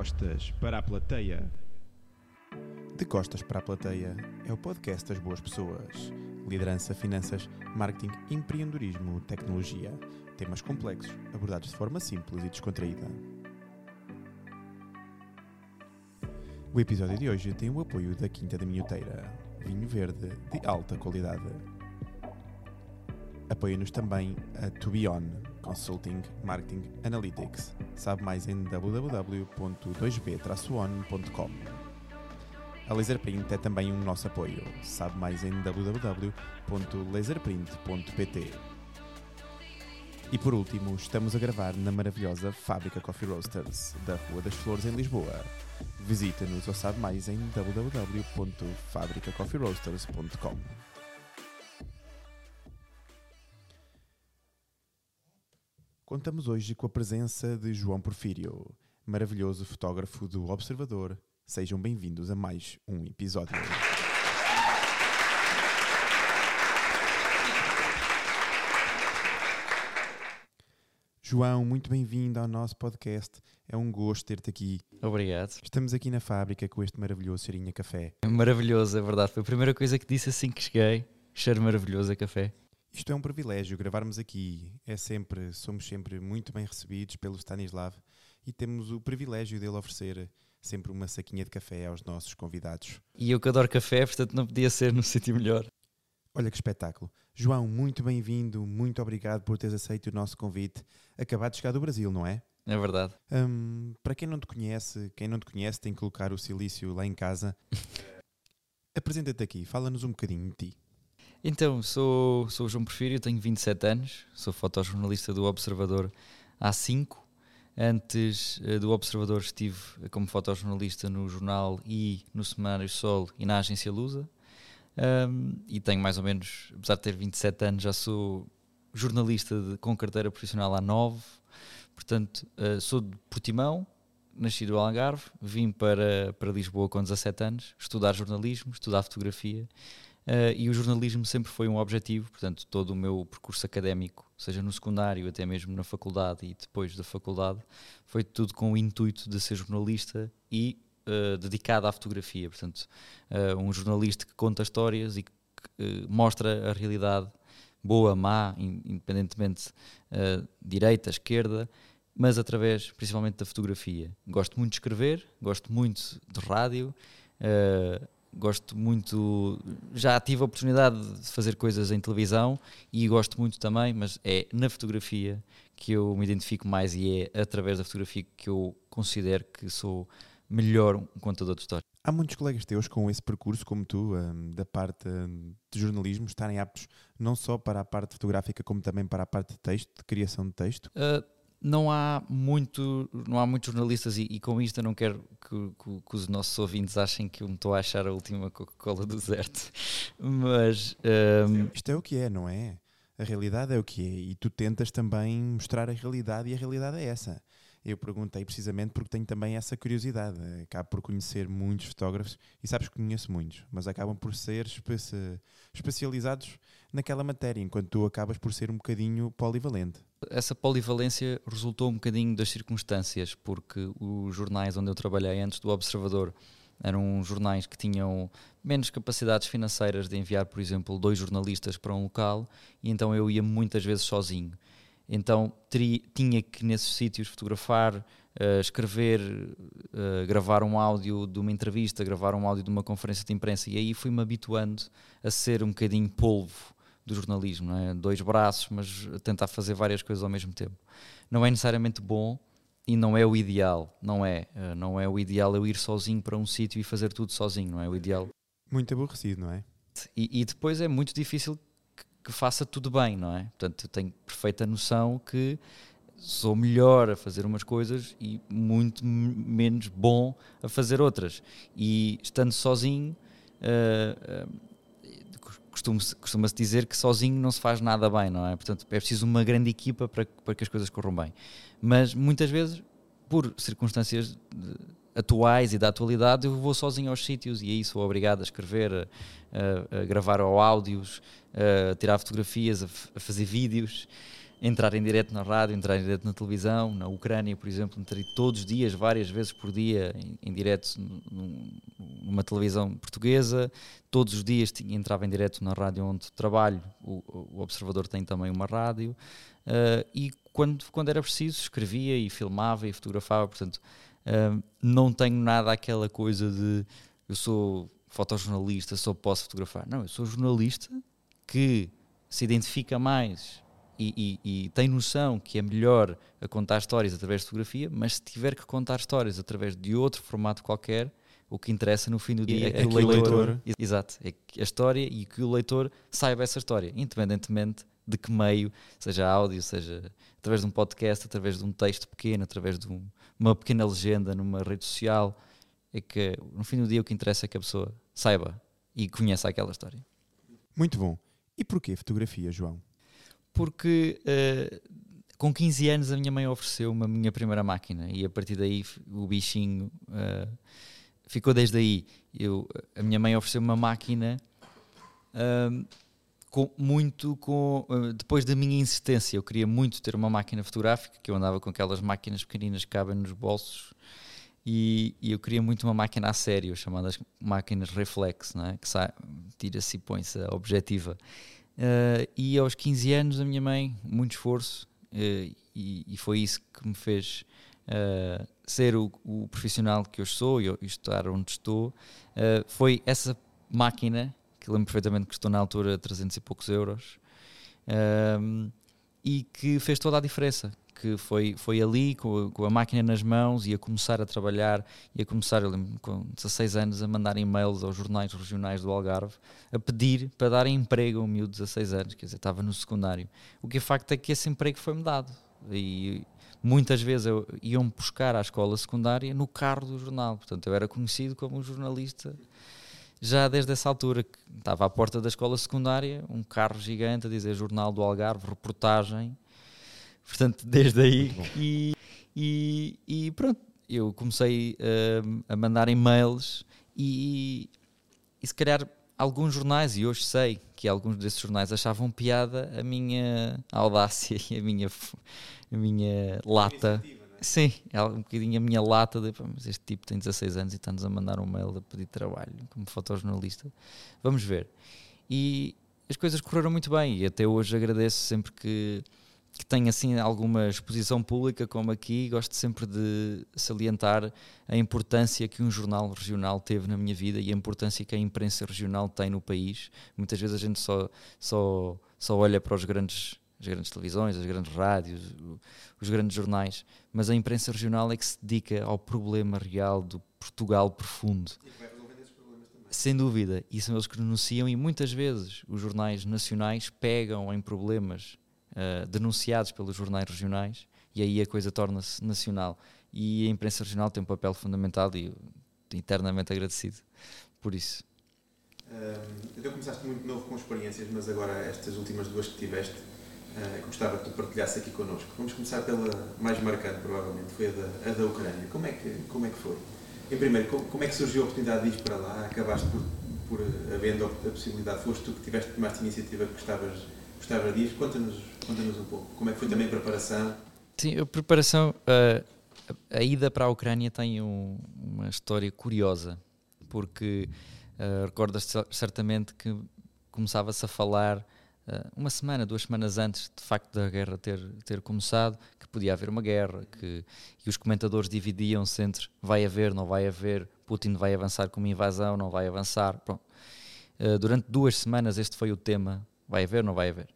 Costas para a plateia. De Costas para a Plateia é o podcast das boas pessoas. Liderança, finanças, marketing, empreendedorismo, tecnologia. Temas complexos, abordados de forma simples e descontraída. O episódio de hoje tem o apoio da Quinta da Minhoteira, vinho verde de alta qualidade. Apoia-nos também a To Be On, Consulting Marketing Analytics. Sabe mais em www.2b-on.com. A Laserprint é também um nosso apoio. Sabe mais em www.laserprint.pt. E por último, estamos a gravar na maravilhosa Fábrica Coffee Roasters, da Rua das Flores, em Lisboa. Visita-nos ou sabe mais em www.fabricacoffeeroasters.com. Contamos hoje com a presença de João Porfírio, maravilhoso fotógrafo do Observador. Sejam bem-vindos a mais um episódio. João, muito bem-vindo ao nosso podcast. É um gosto ter-te aqui. Obrigado. Estamos aqui na fábrica com este maravilhoso cheirinho a café. É maravilhoso, é verdade. Foi a primeira coisa que disse assim que cheguei. Cheiro maravilhoso a café. Isto é um privilégio, gravarmos aqui. É sempre, somos sempre muito bem recebidos pelo Stanislav e temos o privilégio dele oferecer sempre uma saquinha de café aos nossos convidados. E eu que adoro café, portanto não podia ser num sítio melhor. Olha que espetáculo. João, muito bem-vindo, muito obrigado por teres aceito o nosso convite. Acabado de chegar do Brasil, não é? É verdade. Hum, para quem não te conhece, quem não te conhece tem que colocar o silício lá em casa. Apresenta-te aqui, fala-nos um bocadinho de ti. Então, sou, sou o João Porfírio, tenho 27 anos, sou fotojornalista do Observador há 5. Antes eh, do Observador estive como fotojornalista no jornal e no Semanário Sol e na agência Lusa. Um, e tenho mais ou menos, apesar de ter 27 anos, já sou jornalista de, com carteira profissional há 9. Portanto, uh, sou de Portimão, nasci do Algarve, vim para, para Lisboa com 17 anos, estudar jornalismo, estudar fotografia. Uh, e o jornalismo sempre foi um objetivo, portanto, todo o meu percurso académico, seja no secundário, até mesmo na faculdade e depois da faculdade, foi tudo com o intuito de ser jornalista e uh, dedicado à fotografia. Portanto, uh, um jornalista que conta histórias e que mostra a realidade boa, má, independentemente direita, esquerda, mas através principalmente da fotografia. Gosto muito de escrever, gosto muito de rádio gosto muito. Já tive a oportunidade de fazer coisas em televisão e gosto muito também, mas é na fotografia que eu me identifico mais e é através da fotografia que eu considero que sou melhor um contador de história. Há muitos colegas teus com esse percurso, como tu, um, da parte um, de jornalismo, estarem aptos não só para a parte fotográfica, como também para a parte de texto, de criação de texto? Uh, não há muito, não há muitos jornalistas e, e com isto eu não quero que, que, que, os nossos ouvintes achem que eu me estou a achar a última Coca-Cola do deserto, mas um... isto é o que é, não é? A realidade é o que é e tu tentas também mostrar a realidade e a realidade é essa. Eu perguntei precisamente porque tenho também essa curiosidade. Acabo por conhecer muitos fotógrafos e sabes que conheço muitos, mas acabam por ser especializados naquela matéria, enquanto tu acabas por ser um bocadinho polivalente. Essa polivalência resultou um bocadinho das circunstâncias, porque os jornais onde eu trabalhei antes do Observador eram jornais que tinham menos capacidades financeiras de enviar, por exemplo, dois jornalistas para um local, e então eu ia muitas vezes sozinho. Então tinha que nesses sítios fotografar, uh, escrever, uh, gravar um áudio de uma entrevista, gravar um áudio de uma conferência de imprensa, e aí fui-me habituando a ser um bocadinho polvo do jornalismo, não é? dois braços, mas tentar fazer várias coisas ao mesmo tempo. Não é necessariamente bom e não é o ideal, não é. Uh, não é o ideal eu ir sozinho para um sítio e fazer tudo sozinho, não é o ideal. Muito aborrecido, não é? E, e depois é muito difícil que, que, faça tudo bem, não é? Portanto, eu tenho perfeita noção que sou melhor a fazer umas coisas e muito menos bom a fazer outras. E estando sozinho, uh, uh, costuma-se costuma dizer que sozinho não se faz nada bem, não é? Portanto, é preciso uma grande equipa para, para que as coisas corram bem. Mas muitas vezes, por circunstâncias atuais e da atualidade, eu vou sozinho aos sítios e aí sou obrigado a escrever, a, a, a gravar áudios, a tirar fotografias, a, a fazer vídeos. Entrar em direto na rádio, entrar em direto na televisão. Na Ucrânia, por exemplo, entrei todos os dias, várias vezes por dia, em, em direto num, numa televisão portuguesa. Todos os dias tinha, entrava em direto na rádio onde trabalho. O, o Observador tem também uma rádio. Uh, e quando, quando era preciso, escrevia e filmava e fotografava. Portanto, uh, não tenho nada aquela coisa de eu sou fotojornalista, só posso fotografar. Não, eu sou jornalista que se identifica mais e, e, e, tem noção que é melhor contar histórias através de fotografia, mas se tiver que contar histórias através de outro formato qualquer, o que interessa no fim do dia é, é que, o leitor, leitor, exato, é que a história e que o leitor saiba essa história, independentemente de que meio, seja áudio, seja através de um podcast, através de um texto pequeno, através de um, uma pequena legenda numa rede social, é que no fim do dia o que interessa é que a pessoa saiba e conheça aquela história. Muito bom. E porquê fotografia, João? Porque uh, com 15 anos a minha mãe ofereceu-me a minha primeira máquina e a partir daí o bichinho uh, ficou desde aí. Eu, a minha mãe ofereceu-me uma máquina uh, com, muito com depois da minha insistência. Eu queria muito ter uma máquina fotográfica, que eu andava com aquelas máquinas pequeninas que cabem nos bolsos. E, e, eu queria muito uma máquina a sério, chamadas máquinas reflex, não é? que tira-se e põe-se a objetiva. Uh, e aos 15 anos, a minha mãe, muito esforço, uh, e, e, foi isso que me fez uh, ser o, o, profissional que eu sou e, estar onde estou. foi essa máquina, que lembro perfeitamente que custou na altura 300 e poucos euros, e que fez toda a diferença que foi, foi ali com a, com a, máquina nas mãos e a começar a trabalhar e a começar, eu lembro, com 16 anos, a mandar e-mails aos jornais regionais do Algarve a pedir para dar emprego a um miúdo de 16 anos, quer dizer, estava no secundário. O que é facto é que esse emprego foi-me dado e muitas vezes eu, iam buscar à escola secundária no carro do jornal, portanto eu era conhecido como um jornalista já desde essa altura, que estava à porta da escola secundária, um carro gigante a dizer Jornal do Algarve, reportagem, Portanto, desde aí. E, e, e, pronto, eu comecei uh, a mandar e-mails e, e se calhar alguns jornais, e hoje sei que alguns desses jornais achavam piada a minha audácia e a minha, a minha lata. É? Sim, é um bocadinho a minha lata de mas este tipo tem 16 anos e está-nos a mandar um mail a pedir trabalho como fotojornalista. Vamos ver. E as coisas correram muito bem e até hoje agradeço sempre que que tem assim alguma exposição pública, como aqui, gosto sempre de salientar a importância que um jornal regional teve na minha vida e a importância que a imprensa regional tem no país. Muitas vezes a gente só, só, só olha para os grandes, as grandes televisões, as grandes rádios, os grandes jornais, mas a imprensa regional é que se dedica ao problema real do Portugal profundo. Sem dúvida, e são eles que denunciam, e muitas vezes os jornais nacionais pegam em problemas uh, denunciados pelos jornais regionais e aí a coisa torna-se nacional. E a imprensa regional tem um papel fundamental e eternamente agradecido por isso. Um, então começaste muito novo com experiências, mas agora estas últimas duas que tiveste, uh, gostava que tu partilhasse aqui connosco. Vamos começar pela mais marcante, provavelmente, foi a da, a da Ucrânia. Como é, que, como é que foi? Em primeiro, como, como é que surgiu a oportunidade de ir para lá? Acabaste por, por havendo a possibilidade, foste tu que tiveste mais iniciativa que gostavas gostava disso. Conta-nos conta um pouco. Como é que foi também a preparação? Sim, a preparação. A ida para a Ucrânia tem um, uma história curiosa, porque uh, recordas certamente que começava-se a falar uh, uma semana, duas semanas antes de facto da guerra ter, ter começado, que podia haver uma guerra, que, e os comentadores dividiam-se entre vai haver, não vai haver, Putin vai avançar com uma invasão, não vai avançar. Uh, durante duas semanas este foi o tema, vai haver, não vai haver.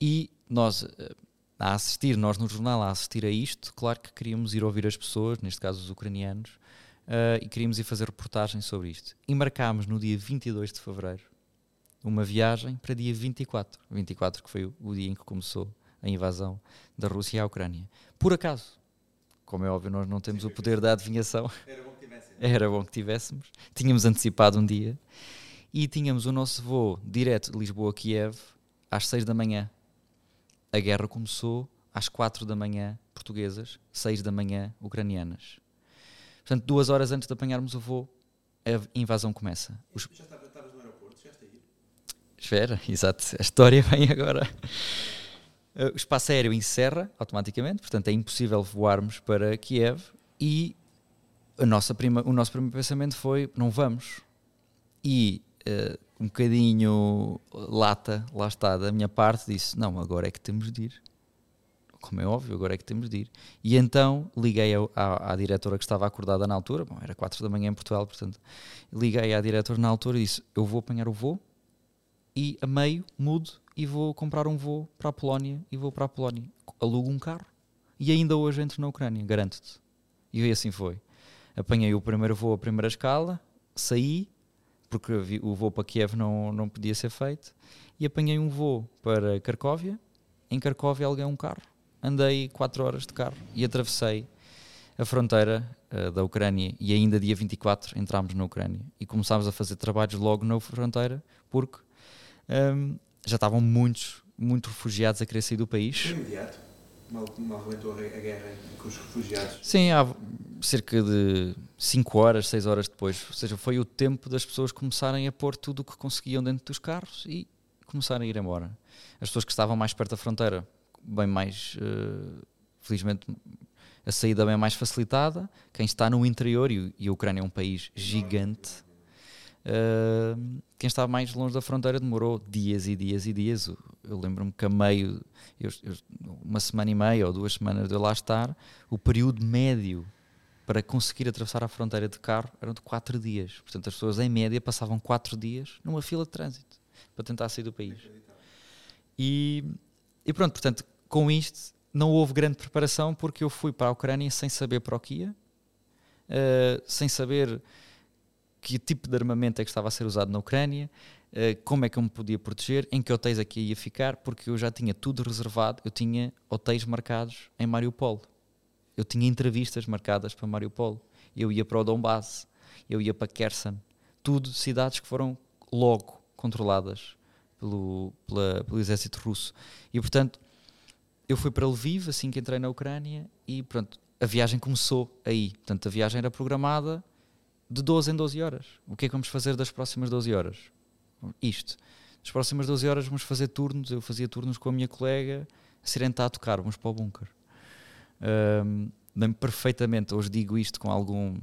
E nós, eh, a assistir, nós no jornal, a assistir a isto, claro que queríamos ir ouvir as pessoas, neste caso os ucranianos, uh, e queríamos ir fazer reportagens sobre isto. E marcámos no dia 22 de fevereiro uma viagem para dia 24. 24 que foi o dia em que começou a invasão da Rússia à Ucrânia. Por acaso, como é óbvio, nós não temos o poder da adivinhação. Era bom que tivéssemos. Era bom que tivéssemos. Tínhamos antecipado um dia e tínhamos o nosso voo direto de Lisboa a Kiev às 6 da manhã a guerra começou às quatro da manhã portuguesas, seis da manhã ucranianas. Portanto, duas horas antes de apanharmos o voo, a invasão começa. Os... Já estavas no aeroporto? Já a ir? Espera, exato. A história vem agora. Uh, o espaço aéreo encerra automaticamente, portanto é impossível voarmos para Kiev e a nossa prima, o nosso primeiro pensamento foi: não vamos. E uh, um bocadinho lata, lá está, da minha parte, disse: não, agora é que temos de ir. Como é óbvio, agora é que temos de ir. E então liguei à, à diretora que estava acordada na altura, bom, era 4 da manhã em Portugal, portanto, liguei à diretora na altura e disse: eu vou apanhar o voo e a meio mudo e vou comprar um voo para a Polónia e vou para a Polónia. Alugo um carro e ainda hoje entro na Ucrânia, garanto-te. E assim foi. Apanhei o primeiro voo, a primeira escala, saí, porque o voo para Kiev não, não podia ser feito, e apanhei um voo para Cracóvia. Em Cracóvia aluguei um carro, andei 4 horas de carro e atravessei a fronteira uh, da Ucrânia e ainda dia 24 entramos na Ucrânia e começámos a fazer trabalhos logo na fronteira porque um, ehm, já estavam muitos, muitos refugiados a querer sair do país. Imediato? Mal, mal arrebentou a guerra com os refugiados? Sim, há cerca de 5 horas, 6 horas depois. Ou seja, foi o tempo das pessoas começarem a pôr tudo o que conseguiam dentro dos carros e começarem a ir embora. As pessoas que estavam mais perto da fronteira, bem mais. Uh, felizmente, a saída bem mais facilitada. Quem está no interior, e, e a Ucrânia é um país gigante Uh, quem estava mais longe da fronteira demorou dias e dias e dias. Eu lembro-me que a meio, eu, eu, uma semana e meia ou duas semanas de eu lá estar, o período médio para conseguir atravessar a fronteira de carro eram de quatro dias. Portanto, as pessoas em média passavam quatro dias numa fila de trânsito para tentar sair do país. E, e pronto, portanto, com isto não houve grande preparação porque eu fui para a Ucrânia sem saber para o que ia, uh, sem saber que tipo de armamento é que estava a ser usado na Ucrânia, uh, como é que eu me podia proteger, em que hotéis é ia ficar, porque eu já tinha tudo reservado, eu tinha hotéis marcados em Mariupol, eu tinha entrevistas marcadas para Mariupol, eu ia para o Donbass, eu ia para Kherson, tudo cidades que foram logo controladas pelo, pela, pelo exército russo. E portanto, eu fui para Lviv assim que entrei na Ucrânia e pronto, a viagem começou aí. Portanto, a viagem era programada de 12 em 12 horas. O que é que vamos fazer das próximas 12 horas? Isto. Das próximas 12 horas vamos fazer turnos. Eu fazia turnos com a minha colega, a a tocar, vamos para o bunker. Um, Lembro perfeitamente, hoje digo isto com algum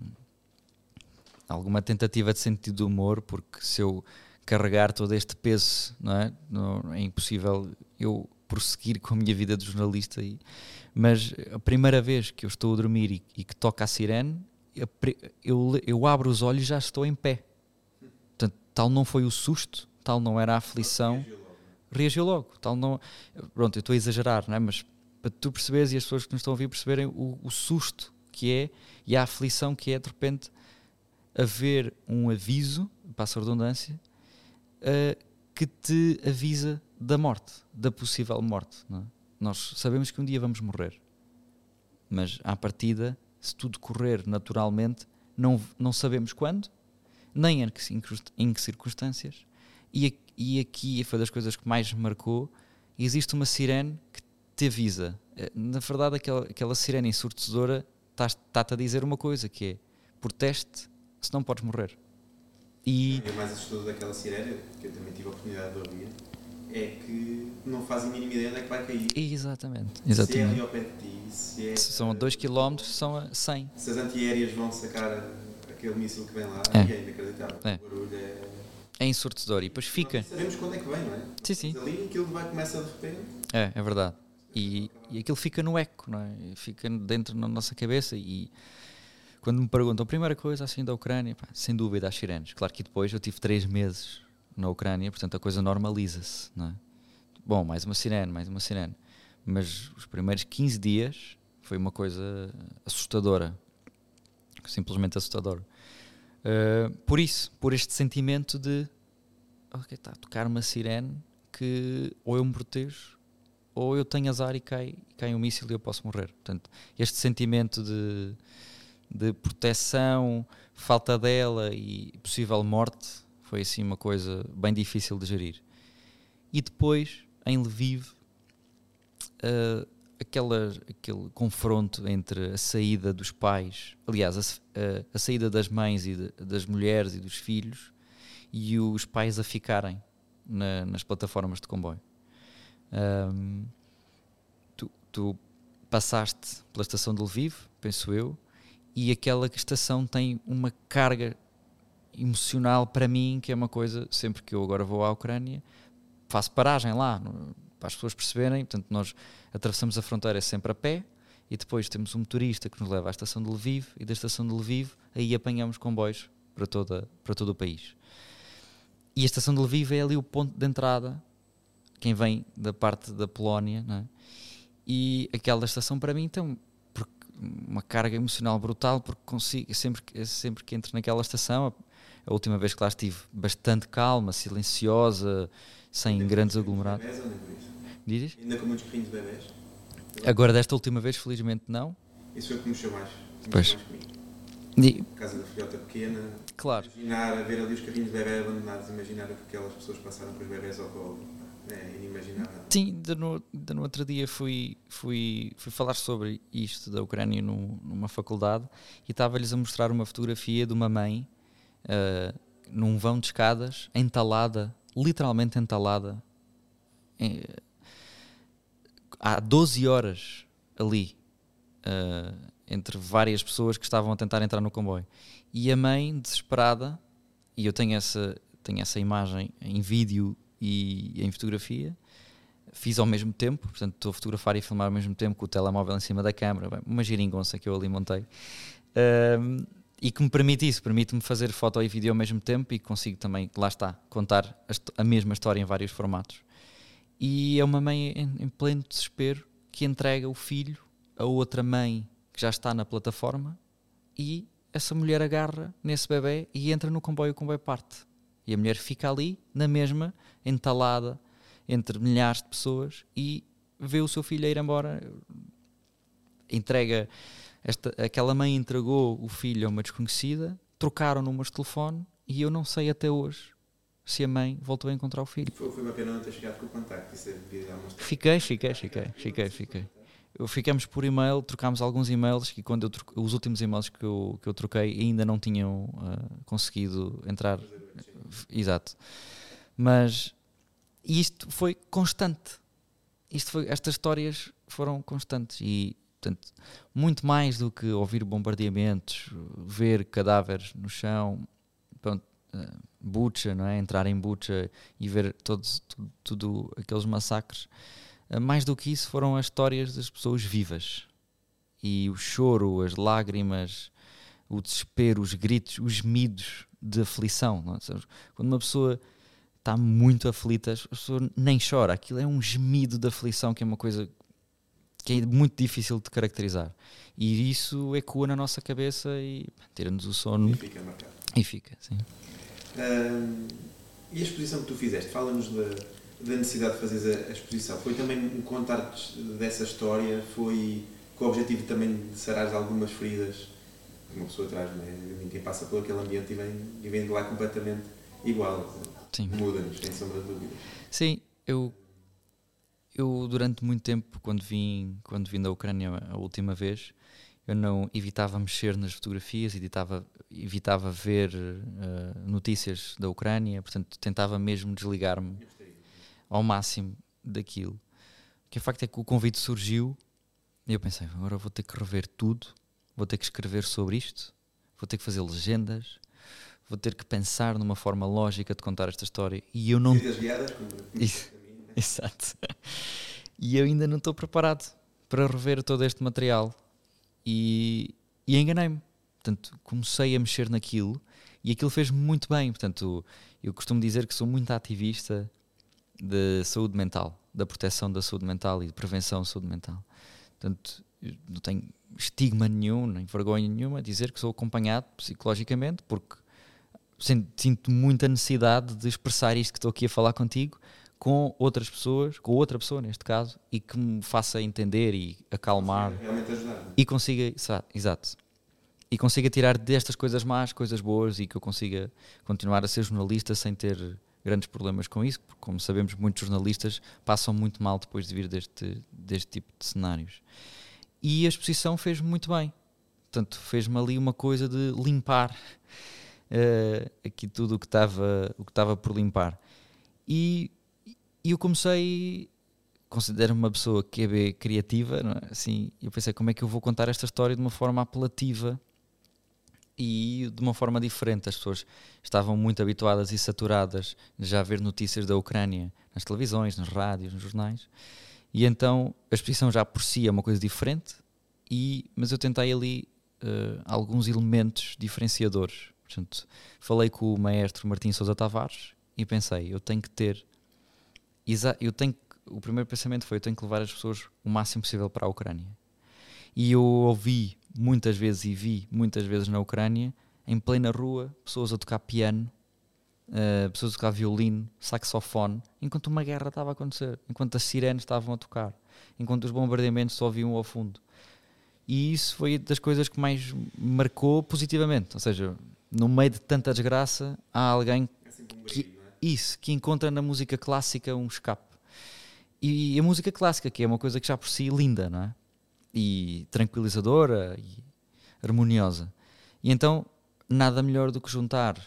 alguma tentativa de sentido de humor, porque se eu carregar todo este peso, não é? Não, é impossível eu prosseguir com a minha vida de jornalista. E, mas a primeira vez que eu estou a dormir e, e que toca a sirene, eu, eu abro os olhos e já estou em pé. Portanto, tal não foi o susto, tal não era a aflição. Reagiu logo. Tal não, pronto, eu estou a exagerar, não é? mas para tu perceberes e as pessoas que nos estão a ouvir perceberem o, o susto que é e a aflição que é de repente haver um aviso, passa a redundância, uh, que te avisa da morte, da possível morte. É? Nós sabemos que um dia vamos morrer, mas à partida se tudo correr naturalmente, não, não sabemos quando, nem em que, circunstâncias. E, e aqui foi das coisas que mais me marcou: existe uma sirene que te avisa. Eh, na verdade, aquela, aquela sirene ensurdecedora está-te a dizer uma coisa: que é proteste, senão podes morrer. E o mais assustador daquela sirene, que eu também tive a oportunidade de ouvir, é que não fazem a mínima ideia onde é que vai cair. Exatamente. Exatamente. Se é ali ao pé de ti, se é. São 2 km, são a 100. Se as antiaéreas vão sacar aquele míssil que vem lá, é, é inacreditável. É. O barulho é. É ensurdecedor e depois fica. Não sabemos quando é que vem, não é? Sim, sim. Mas ali aquilo vai começar de repente. É, é verdade. E, e aquilo fica no eco, não é? Fica dentro da nossa cabeça e quando me perguntam a primeira coisa assim da Ucrânia, pá, sem dúvida as sirenes. Claro que depois eu tive três meses na Ucrânia, portanto a coisa normaliza-se, é? Bom, mais uma sirene, mais uma sirene. Mas os primeiros 15 dias foi uma coisa assustadora. Simplesmente assustadora. Uh, por isso, por este sentimento de tocar uma sirene que ou eu me protejo ou eu tenho azar e cai, cai um míssil e eu posso morrer. Portanto, este sentimento de, de proteção, falta dela e possível morte foi assim uma coisa bem difícil de gerir. E depois, em Lviv, uh, aquela, aquele confronto entre a saída dos pais, aliás, a, a, a saída das mães e de, das mulheres e dos filhos e os pais a ficarem na, nas plataformas de comboio. Um, tu passaste pela estação de Lviv, penso eu, e aquela estação tem uma carga emocional para mim, que é uma coisa, sempre que eu agora vou à Ucrânia, faço paragem lá, para as pessoas perceberem, portanto nós atravessamos a fronteira sempre a pé, e depois temos um motorista que nos leva à estação de Lviv, e da estação de Lviv aí apanhamos comboios para, toda, para todo o país. E a estação de Lviv é ali o ponto de entrada, quem vem da parte da Polónia, é? e aquela estação para mim tem uma carga emocional brutal, porque consigo, sempre, sempre que entro naquela estação, a, última vez que lá estive, bastante calma, silenciosa, sem ainda grandes aglomerados. Dizes? Ainda com muitos carrinhos de bebés? Agora, desta última vez, felizmente não. Isso foi o que mexeu mais. Pois. Mais. E, casa da filhota pequena. Claro. Imaginar, ver ali os carrinhos de bebê abandonados, imaginar o que aquelas pessoas passaram com os bebés ao colo. É inimaginável. Sim, ainda no, ainda no outro dia fui, fui, fui falar sobre isto da Ucrânia no, numa faculdade e estava-lhes a mostrar uma fotografia de uma mãe uh, num vão de escadas, entalada, literalmente entalada, em, há 12 horas ali. Uh, entre várias pessoas que estavam a tentar entrar no comboio. E a mãe, desesperada, e eu tenho essa, tenho essa imagem em vídeo e em fotografia, fiz ao mesmo tempo, portanto estou a fotografar e filmar ao mesmo tempo com o telemóvel em cima da câmera, uma giringonça que eu ali montei. E que me permite isso, permite-me fazer foto e vídeo ao mesmo tempo e consigo também, lá está, contar a, a mesma história em vários formatos. E é uma mãe em, em pleno desespero que entrega o filho a outra mãe que já está na plataforma e essa mulher agarra nesse bebê e entra no comboio, o comboio parte. E a mulher fica ali, na mesma, entalada entre milhares de pessoas e vê o seu filho ir embora. Entrega, esta, aquela mãe entregou o filho a uma desconhecida, trocaram números de telefone e eu não sei até hoje se a mãe voltou a encontrar o filho. Foi, foi bacana não ter chegado com o contacto. Isso é fiquei, fiquei, fiquei, fiquei, fiquei ficamos por e-mail, trocámos alguns e-mails que quando eu os últimos e-mails que eu, que eu troquei ainda não tinham uh, conseguido entrar. Exato. Mas isto foi constante. Isto foi, estas histórias foram constantes e portanto, muito mais do que ouvir bombardeamentos, ver cadáveres no chão, pronto, Bucha, não é? entrar em Bucha e ver todos, tudo, tudo aqueles massacres eh, mais do que isso foram as histórias das pessoas vivas. E o choro, as lágrimas, o desespero, os gritos, os gemidos de aflição. É? Quando uma pessoa está muito aflita, a pessoa nem chora. Aquilo é um gemido de aflição que é uma coisa que é muito difícil de caracterizar. E isso ecoa na nossa cabeça e tira-nos o sono. E fica marcado. E fica, sim. e a exposição que tu fizeste, fala-nos da da necessidade de fazer a, a, exposição? Foi também um contar dessa história? Foi com o objetivo também de sarar algumas feridas uma pessoa traz, não é? Ninguém passa por aquele ambiente e vem, e vem de lá completamente igual. Muda-nos, sem sombra de dúvida. Sim, eu, eu durante muito tempo, quando vim, quando vim da Ucrânia a última vez, eu não evitava mexer nas fotografias, evitava, evitava ver uh, notícias da Ucrânia, portanto tentava mesmo desligar-me ao máximo daquilo. Que o facto é que o convite surgiu e eu pensei, agora vou ter que rever tudo, vou ter que escrever sobre isto, vou ter que fazer legendas, vou ter que pensar numa forma lógica de contar esta história e eu não. Guiadas, como... Exato. E eu ainda não estou preparado para rever todo este material e, e enganei-me. Portanto, comecei a mexer naquilo e aquilo fez-me muito bem. Portanto, eu costumo dizer que sou muito ativista de saúde mental, da proteção da saúde mental e de prevenção da saúde mental. Portanto, não tenho estigma nenhum, nem vergonha nenhuma dizer que sou acompanhado psicologicamente, porque sinto muita necessidade de expressar isto que estou aqui a falar contigo com outras pessoas, com outra pessoa neste caso, e que me faça entender e acalmar. Realmente ajudar. É? E consiga, exato. E consiga tirar destas coisas más, coisas boas e que eu consiga continuar a ser jornalista sem ter grandes problemas com isso, porque, como sabemos, muitos jornalistas passam muito mal depois de vir deste, deste tipo de cenários. E a exposição fez muito bem. Portanto, fez-me ali uma coisa de limpar uh, aqui tudo o que estava o que estava por limpar. E, e eu comecei considero-me uma pessoa que é criativa, é? assim, eu pensei como é que eu vou contar esta história de uma forma apelativa e de uma forma diferente. As pessoas estavam muito habituadas e saturadas já a ver notícias da Ucrânia nas televisões, nas rádios, nos jornais, e então a exposição já por si é uma coisa diferente, e, mas eu tentei ali uh, alguns elementos diferenciadores. Portanto, falei com o maestro Martim Sousa Tavares e pensei, eu tenho que ter, eu tenho o primeiro pensamento foi eu tenho que levar as pessoas o máximo possível para a Ucrânia. E eu ouvi muitas vezes e vi muitas vezes na Ucrânia, em plena rua, pessoas a tocar piano, uh, pessoas a tocar violino, saxofone, enquanto uma guerra estava a acontecer, enquanto as sirenes estavam a tocar, enquanto os bombardeamentos só ouviam ao fundo. E isso foi das coisas que mais marcou positivamente. Ou seja, no meio de tanta desgraça, há alguém que? Isso, que encontra na música clássica um escape. E a música clássica, que é uma coisa que já por si linda, não é? E tranquilizadora e harmoniosa. E então, nada melhor do que juntar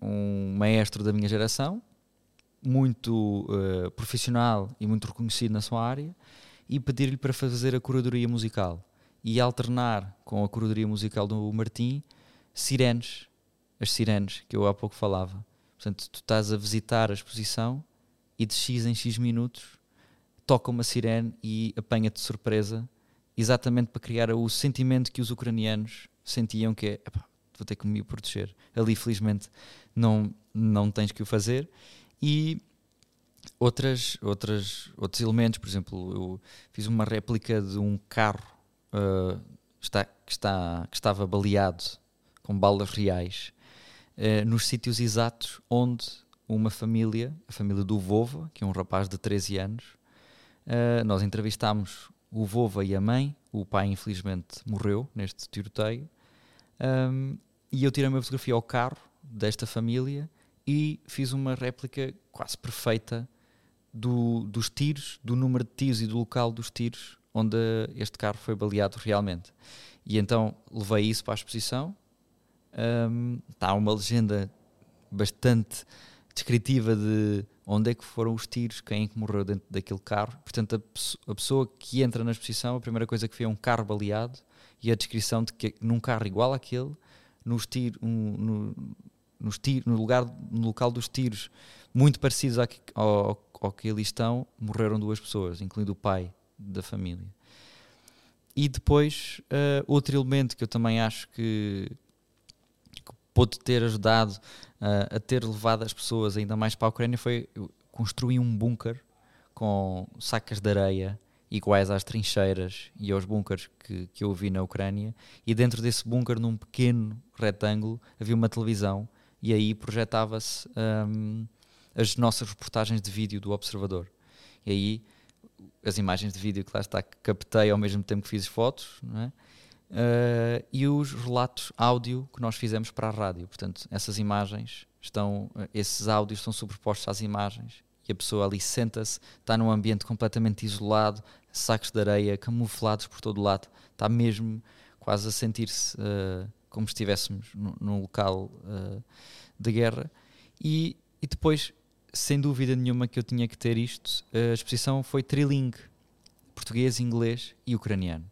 um maestro da minha geração, muito uh, profissional e muito reconhecido na sua área, e pedir-lhe para fazer a curadoria musical. E alternar com a curadoria musical do Martim sirenes, as sirenes que eu há pouco falava. Portanto, tu estás a visitar a exposição e de X em X minutos toca uma sirene e apanha-te de surpresa, exatamente para criar o sentimento que os ucranianos sentiam que é, vou ter que me proteger. Ali, felizmente, não, não tens que o fazer. E outras, outras, outros elementos, por exemplo, eu fiz uma réplica de um carro uh, está, que, está, que estava baleado com balas reais uh, nos sítios exatos onde uma família, a família do Vova, que é um rapaz de 13 anos, uh, nós entrevistámos o Vova e a mãe, o pai infelizmente morreu neste tiroteio, um, e eu tirei uma fotografia ao carro desta família e fiz uma réplica quase perfeita do, dos tiros, do número de tiros e do local dos tiros onde este carro foi baleado realmente. E então levei isso para a exposição. Um, está uma legenda bastante descritiva de onde é que foram os tiros, quem é que morreu dentro daquele carro. Portanto, a, a, pessoa que entra na exposição, a primeira coisa que vê é um carro baleado e a descrição de que num carro igual àquele, nos tiro, um, no, nos no, lugar, no local dos tiros, muito parecidos ao, ao, ao que ali estão, morreram duas pessoas, incluindo o pai da família. E depois, uh, outro elemento que eu também acho que pôde ter ajudado uh, a ter levado as pessoas ainda mais para a Ucrânia foi construir um bunker com sacas de areia iguais às trincheiras e aos bunkers que, que eu vi na Ucrânia e dentro desse bunker num pequeno retângulo havia uma televisão e aí projetava-se um, as nossas reportagens de vídeo do Observador e aí as imagens de vídeo que lá está que captei ao mesmo tempo que fiz fotos não é? Uh, e os relatos áudio que nós fizemos para a rádio. Portanto, essas imagens estão, uh, esses áudios estão sobrepostos às imagens e a pessoa ali senta-se, está num ambiente completamente isolado, sacos de areia camuflados por todo o lado, está mesmo quase a sentir-se uh, como se estivéssemos num local de guerra. E, e depois, sem dúvida nenhuma que eu tinha que ter isto, a exposição foi trilingue, português, inglês e ucraniano.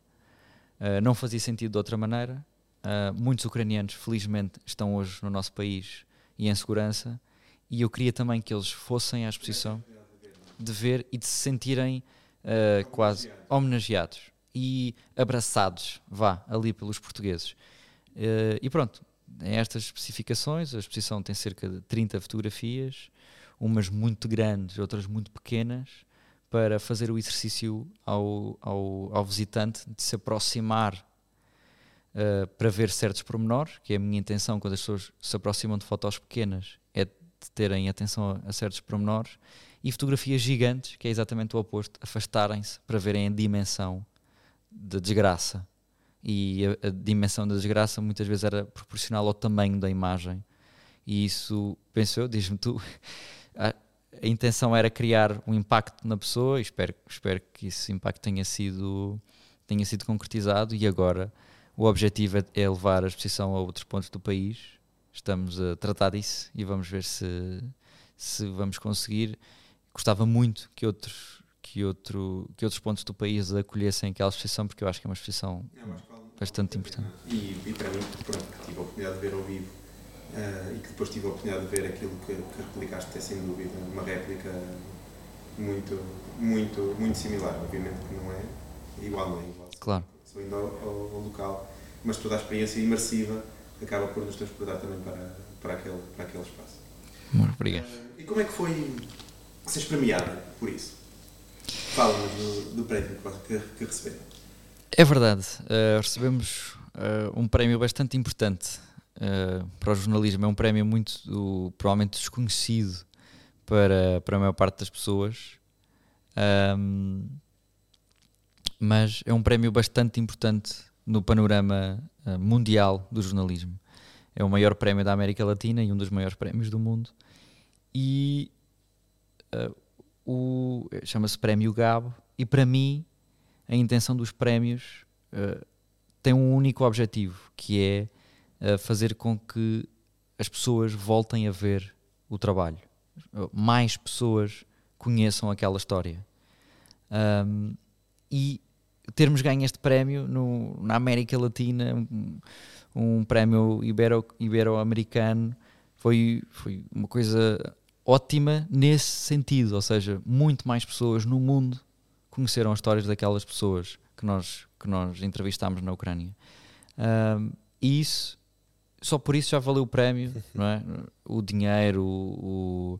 Uh, não fazia sentido de outra maneira. Uh, muitos ucranianos, felizmente, estão hoje no nosso país e em segurança. E eu queria também que eles fossem à exposição de ver e de se sentirem uh, quase homenageados e abraçados, vá, ali pelos portugueses. e pronto, em estas especificações, a exposição tem cerca de 30 fotografias, umas muito grandes, outras muito pequenas para fazer o exercício ao, ao, ao visitante de se aproximar uh, para ver certos pormenores, que é a minha intenção quando as pessoas se aproximam de fotos pequenas, é de terem atenção a, certos pormenores, e fotografias gigantes, que é exatamente o oposto, afastarem-se para verem a dimensão da desgraça. E a, a dimensão da desgraça muitas vezes era proporcional ao tamanho da imagem. E isso, penso eu, diz-me tu, a intenção era criar um impacto na pessoa e espero, espero que esse impacto tenha sido, tenha sido concretizado e agora o objetivo é, é levar a exposição a outros pontos do país. Estamos a tratar disso e vamos ver se, se vamos conseguir. Gostava muito que outros, que, outro, que outros pontos do país acolhessem aquela exposição, porque eu acho que é uma exposição bastante importante. E, e para mim, pronto, tive a oportunidade de ver ao vivo uh, e que depois tive a oportunidade de ver aquilo que, que replicaste, é sem dúvida uma réplica muito, muito, muito similar. Obviamente que não é igual, não é igual. Claro. Sou indo ao, ao, ao local, mas toda a experiência imersiva acaba por nos transportar também para, para, aquele, para aquele espaço. Obrigado. Uh, e como é que foi seres premiada por isso? Fala-nos do, do prémio que, que receberam. É verdade. Uh, recebemos um prémio bastante importante uh, para o jornalismo. É um prémio muito, provavelmente, desconhecido para, para a maior parte das pessoas. Um, mas é um prémio bastante importante no panorama mundial do jornalismo. É o maior prémio da América Latina e um dos maiores prémios do mundo. E o chama-se Prémio Gabo. E para mim, a intenção dos prémios tem um único objetivo, que é uh, fazer com que as pessoas voltem a ver o trabalho. Mais pessoas conheçam aquela história. Um, e termos ganho este prémio no, na América Latina, um, um prémio ibero, ibero-americano, foi, foi uma coisa ótima nesse sentido, ou seja, muito mais pessoas no mundo conheceram as histórias daquelas pessoas que nós, que nós entrevistámos na Ucrânia. Um, e isso, só por isso já valeu o prémio, não é? O dinheiro, o,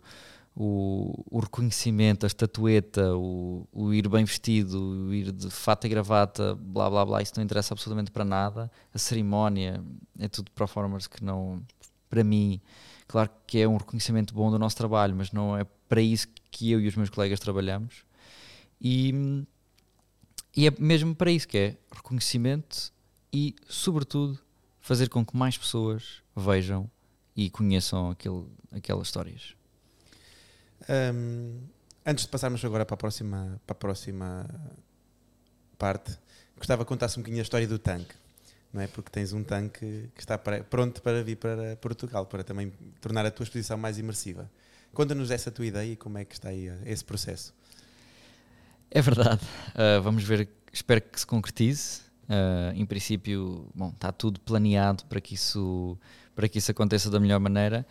o, o reconhecimento, a estatueta, o, o, ir bem vestido, o ir de fato e gravata, blá blá blá, isso não interessa absolutamente para nada. A cerimónia é tudo performers que não, para mim, claro que é um reconhecimento bom do nosso trabalho, mas não é para isso que eu e os meus colegas trabalhamos. E, e é mesmo para isso que é reconhecimento e, sobretudo, fazer com que mais pessoas vejam e conheçam aquele, aquelas histórias. Um, antes de passarmos agora para a próxima, para a próxima parte, gostava que contasse um bocadinho a história do tanque. Não é? Porque tens um tanque que está pronto para vir para Portugal, para também tornar a tua exposição mais imersiva. Conta-nos essa tua ideia e como é que está aí esse processo. É verdade. Uh, vamos ver, espero que se concretize. Uh, em princípio, bom, está tudo planeado para que isso, para que isso aconteça da melhor maneira.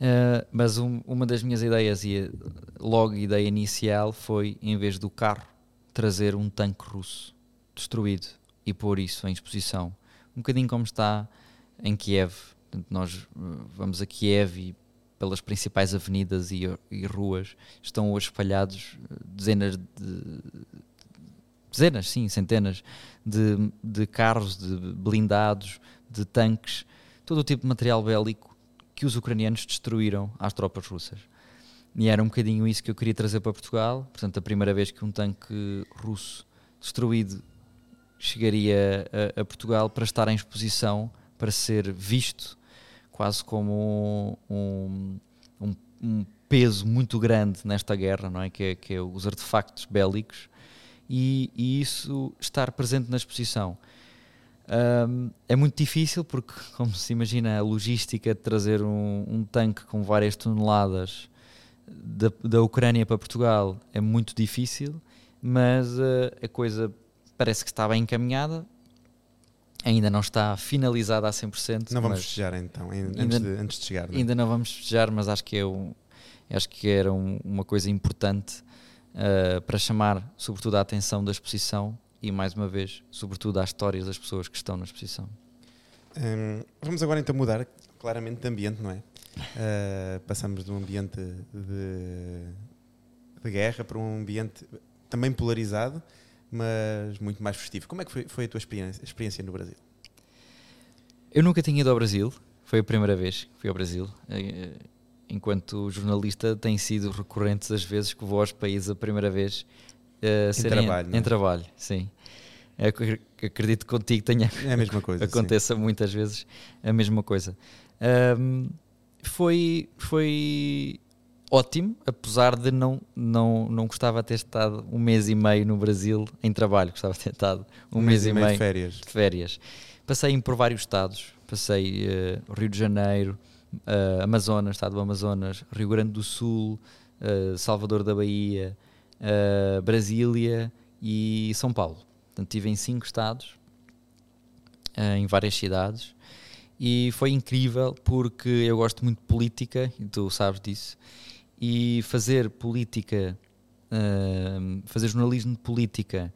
Uh, mas um, uma das minhas ideias, e logo ideia inicial, foi, em vez do carro, trazer um tanque russo destruído e pôr isso em exposição. Um bocadinho como está em Kiev. Portanto, nós vamos a Kiev e pelas principais avenidas e, e ruas estão hoje espalhados dezenas de dezenas, sim, centenas de, de carros, de blindados, de tanques, todo o tipo de material bélico que os ucranianos destruíram às tropas russas. E era um bocadinho isso que eu queria trazer para Portugal. Portanto, a primeira vez que um tanque russo destruído chegaria a, a Portugal para estar em exposição, para ser visto quase como um, um, um, peso muito grande nesta guerra, não é? Que, é, que é os artefactos bélicos e, e, isso estar presente na exposição. Um, é muito difícil porque, como se imagina, a logística de trazer um, um tanque com várias toneladas da, da Ucrânia para Portugal é muito difícil, mas uh, a coisa parece que está bem encaminhada ainda não está finalizada a 100%. Não vamos festejar então, ainda, antes, de, antes de chegar. Não? É? Ainda não vamos festejar, mas acho que, é um, acho que era um, uma coisa importante uh, para chamar sobretudo a atenção da exposição e mais uma vez, sobretudo às histórias das pessoas que estão na exposição. Um, vamos agora então mudar claramente de ambiente, não é? Uh, passamos de um ambiente de, de guerra para um ambiente também polarizado, mas muito mais festivo. Como é que foi, foi a tua experiência, experiência, no Brasil? Eu nunca tinha ido ao Brasil, foi a primeira vez que fui ao Brasil. Enquanto jornalista, tem sido recorrentes as vezes que vou aos países a primeira vez uh, em trabalho. Em, é? trabalho, sim. É acredito que contigo tenha é a mesma coisa. aconteça sim. muitas vezes a mesma coisa. Um, foi, foi ótimo, apesar de não, não, não gostava de ter estado um mês e meio no Brasil em trabalho, gostava de ter estado um, um mês, mês, e meio, de férias. de férias. Passei por vários estados, passei uh, Rio de Janeiro, uh, Amazonas, estado do Amazonas, Rio Grande do Sul, uh, Salvador da Bahia, uh, Brasília e São Paulo. Portanto, estive em cinco estados, em várias cidades, e foi incrível porque eu gosto muito de política, e tu sabes disso, e fazer política, fazer jornalismo de política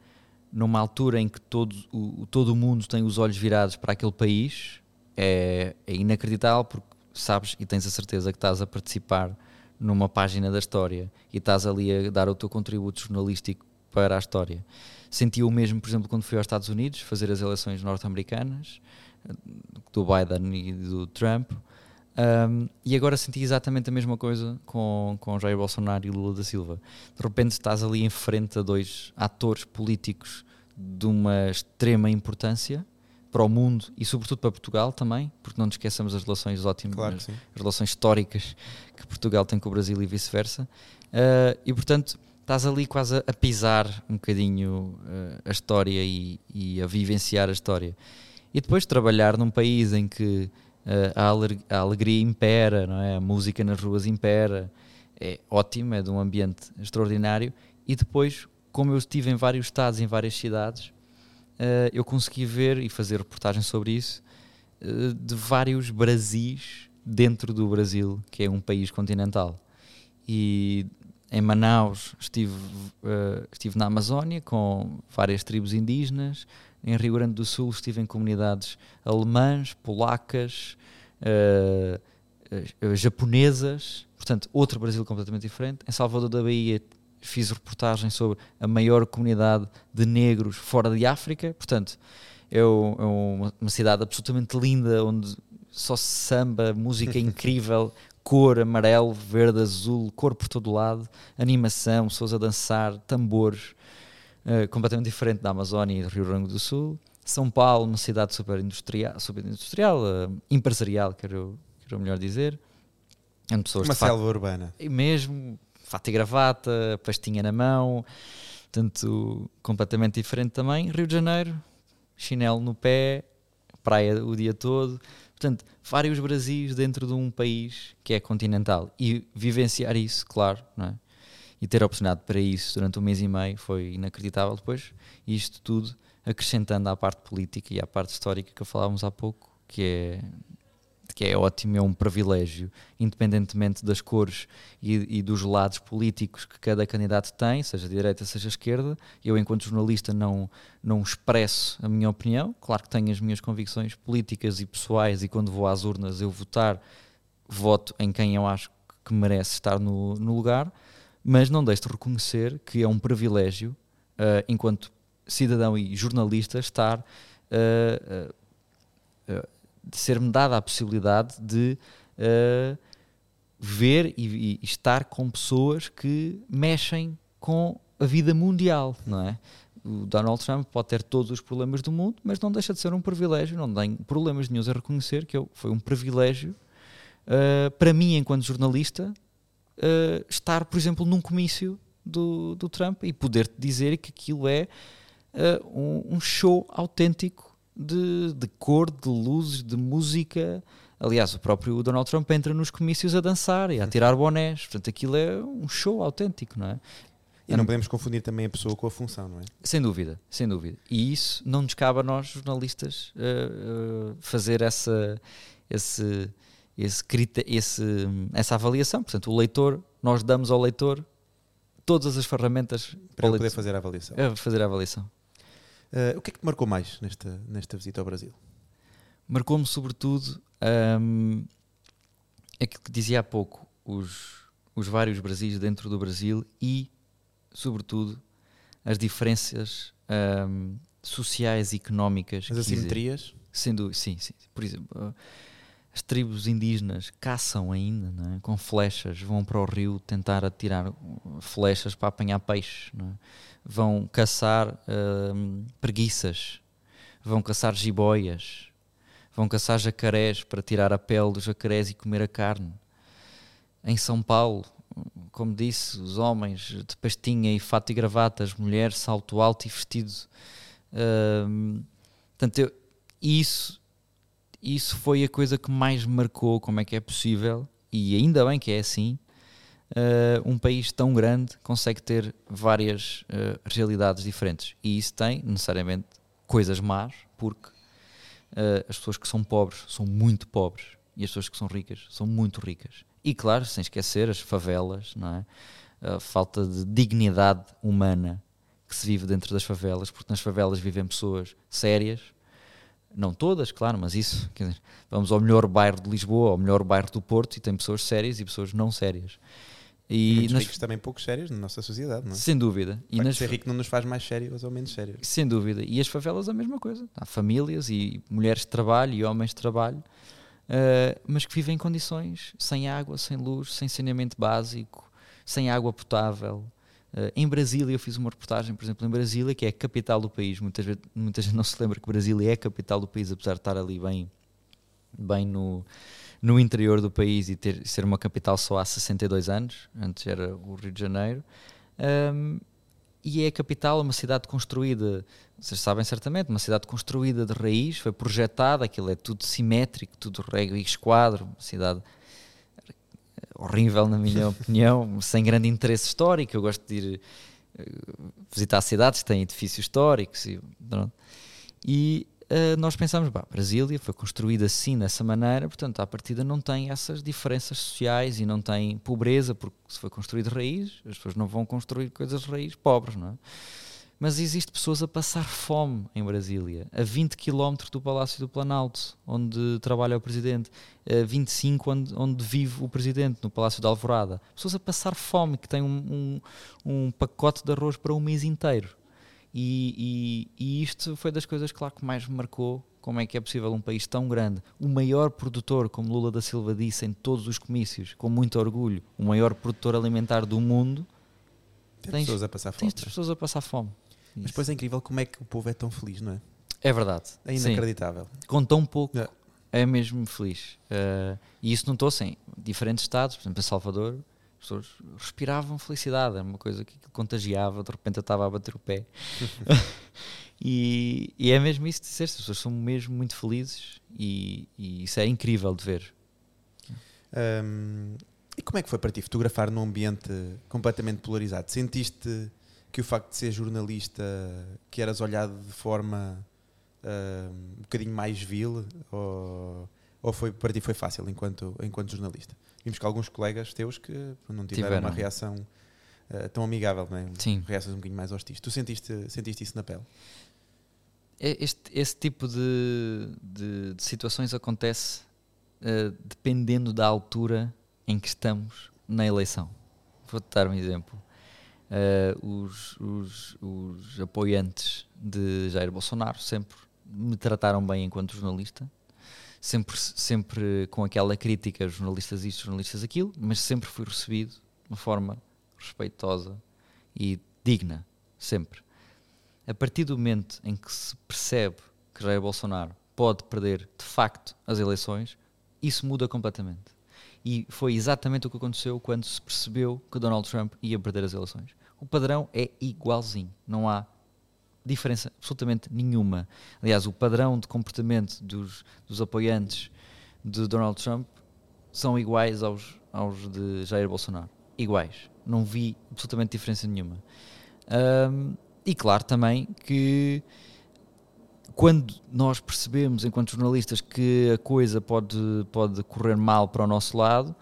numa altura em que todo o, todo o mundo tem os olhos virados para aquele país é, é inacreditável porque sabes e tens a certeza que estás a participar numa página da história e estás ali a dar o teu contributo jornalístico para a história. Senti o mesmo, por exemplo, quando fui aos Estados Unidos fazer as eleições norte-americanas, do Biden e do Trump, um, e agora senti exatamente a mesma coisa com, com Jair Bolsonaro e Lula da Silva. De repente estás ali em frente a dois atores políticos de uma extrema importância para o mundo e sobretudo para Portugal também, porque não nos esqueçamos as relações ótimas, claro as, relações históricas que Portugal tem com o Brasil e vice-versa. Uh, e portanto estás ali quase a, a pisar um bocadinho uh, a história e, e, a vivenciar a história. E depois trabalhar num país em que uh, a, a, alegria impera, não é? a música nas ruas impera, é ótimo, é de um ambiente extraordinário. E depois, como eu estive em vários estados, em várias cidades, uh, eu consegui ver e fazer reportagem sobre isso uh, de vários Brasis dentro do Brasil, que é um país continental. E em Manaus estive, uh, estive na Amazónia com várias tribos indígenas. Em Rio Grande do Sul estive em comunidades alemãs, polacas, japonesas. Portanto, outro Brasil completamente diferente. Em Salvador da Bahia fiz reportagem sobre a maior comunidade de negros fora de África, portanto, é, uma, uma cidade absolutamente linda, onde só samba, música incrível, cor amarelo, verde, azul, cor por todo lado, animação, pessoas a dançar, tambores, uh, completamente diferente da Amazónia e do Rio Grande do Sul. São Paulo, uma cidade super industrial, super industrial uh, empresarial, quero, quero melhor dizer. Pessoas uma selva urbana. E mesmo, fato e gravata, pastinha na mão, tanto completamente diferente também. Rio de Janeiro, chinelo no pé, praia o dia todo. Portanto, vários Brasis dentro de um país que é continental. E vivenciar isso, claro, não é? e ter oportunidade para isso durante um mês e meio foi inacreditável depois. E isto tudo acrescentando à parte política e à parte histórica que falávamos há pouco, que é que é ótimo, é um privilégio, independentemente das cores e, e, dos lados políticos que cada candidato tem, seja direita, seja esquerda. Eu, enquanto jornalista, não, não expresso a minha opinião. Claro que tenho as minhas convicções políticas e pessoais, e quando vou às urnas eu votar, voto em quem eu acho que merece estar no, no lugar, mas não deixo de reconhecer que é um privilégio, uh, enquanto cidadão e jornalista, estar. Uh, uh, ser-me dada a possibilidade de uh, ver e, e, estar com pessoas que mexem com a vida mundial, não é? O Donald Trump pode ter todos os problemas do mundo, mas não deixa de ser um privilégio, não tem problemas nenhum a reconhecer que eu, foi um privilégio uh, para mim, enquanto jornalista, uh, estar, por exemplo, num comício do, do Trump e poder dizer que aquilo é uh, um, um show autêntico de, de cor, de luzes, de música. Aliás, o próprio Donald Trump entra nos comícios a dançar e a tirar bonés. Portanto, aquilo é um show autêntico, não é? E não podemos confundir também a pessoa com a função, não é? Sem dúvida, sem dúvida. E isso não nos cabe a nós, jornalistas, uh, uh, fazer essa, esse, esse, esse, essa avaliação. Portanto, o leitor, nós damos ao leitor todas as ferramentas para, para poder fazer a avaliação. fazer a avaliação. Uh, o que é que te marcou mais nesta, nesta visita ao Brasil? Marcou-me sobretudo um, aquilo que dizia há pouco, os, os vários Brasis dentro do Brasil e, sobretudo, as diferenças um, sociais e económicas. As assimetrias? Sendo, sim, sim. Por exemplo, as tribos indígenas caçam ainda, é? com flechas, vão para o rio tentar atirar flechas para apanhar peixe. É? vão caçar uh, preguiças, vão caçar jiboias, vão caçar jacarés para tirar a pele dos jacarés e comer a carne. Em São Paulo, como disse, os homens de pastinha e fato e gravata, as mulheres salto alto e vestido. Uh, portanto, eu, isso, isso foi a coisa que mais marcou como é que é possível, e ainda bem que é assim, uh, um país tão grande consegue ter várias uh, realidades diferentes. E isso tem, necessariamente, coisas más, porque uh, as pessoas que são pobres são muito pobres e as pessoas que são ricas são muito ricas. E, claro, sem esquecer as favelas, não é? A falta de dignidade humana que se vive dentro das favelas, porque nas favelas vivem pessoas sérias, não todas, claro, mas isso, dizer, vamos ao melhor bairro de Lisboa, ao melhor bairro do Porto e tem pessoas sérias e pessoas não sérias. E Muitos nas... ricos também pouco sérios na nossa sociedade, não é? Sem dúvida. E nas... ser rico não nos faz mais sérios ou menos sérios. Sem dúvida. E as favelas a mesma coisa. Há famílias e mulheres de trabalho e homens de trabalho, uh, mas que vivem em condições sem água, sem luz, sem saneamento básico, sem água potável. Uh, em Brasília, eu fiz uma reportagem, por exemplo, em Brasília, que é a capital do país. Muitas vezes, muita gente não se lembra que Brasília é a capital do país, apesar de estar ali bem, bem no no interior do país e ter, ser uma capital só há 62 anos, antes era o Rio de Janeiro. Um, e é a capital, uma cidade construída, vocês sabem certamente, uma cidade construída de raiz, foi projetada, aquilo é tudo simétrico, tudo rego e esquadro, uma cidade horrível na minha opinião, sem grande interesse histórico, eu gosto de ir eh, visitar cidades que têm edifícios históricos e, e uh, nós pensamos, bah, Brasília foi construída assim, dessa maneira, portanto, à partida não tem essas diferenças sociais e não tem pobreza, porque se foi construído raiz, as pessoas não vão construir coisas raiz pobres, não é? Mas existe pessoas a passar fome em Brasília, a 20 km do Palácio do Planalto, onde trabalha o Presidente, a 25 onde, onde vive o Presidente, no Palácio da Alvorada. Pessoas a passar fome, que têm um, um, um pacote de arroz para um mês inteiro. E, e, e, isto foi das coisas, claro, que mais me marcou. Como é que é possível um país tão grande, o maior produtor, como Lula da Silva disse em todos os comícios, com muito orgulho, o maior produtor alimentar do mundo, tem tens, pessoas a passar fome. Tens pessoas a passar fome. Mas depois é incrível como é que o povo é tão feliz, não é? É verdade. É inacreditável. Sim. Com tão pouco, é, é mesmo feliz. Uh, e isso não estou sem diferentes estados, por exemplo, em Salvador, pessoas respiravam felicidade, era uma coisa que contagiava, de repente eu estava a bater o pé. e, e, é mesmo isso que disseste, as pessoas são mesmo muito felizes e, e isso é incrível de ver. Um, e como é que foi para ti fotografar num ambiente completamente polarizado? Sentiste que o facto de ser jornalista, que eras olhado de forma uh, um bocadinho mais vil, ou, ou foi, para ti foi fácil enquanto, enquanto jornalista? Vimos que alguns colegas teus que não tiveram, tiveram. uma reação uh, tão amigável, não é? Sim. reações um bocadinho mais hostis. Tu sentiste, sentiste isso na pele? É, este, esse tipo de, de, de situações acontece uh, dependendo da altura em que estamos na eleição. Vou-te dar um exemplo. Uh, os, os, os apoiantes de Jair Bolsonaro sempre me trataram bem enquanto jornalista sempre, sempre com aquela crítica, jornalistas isto, jornalistas aquilo, mas sempre fui recebido de uma forma respeitosa e digna, sempre. A partir do momento em que se percebe que Jair Bolsonaro pode perder de facto as eleições, isso muda completamente. E foi exatamente o que aconteceu quando se percebeu que Donald Trump ia perder as eleições. O padrão é igualzinho, não há diferença absolutamente nenhuma. Aliás, o padrão de comportamento dos, dos apoiantes de Donald Trump são iguais aos, aos de Jair Bolsonaro. Iguais. Não vi absolutamente diferença nenhuma. Um, e claro também que quando nós percebemos, enquanto jornalistas, que a coisa pode, pode correr mal para o nosso lado,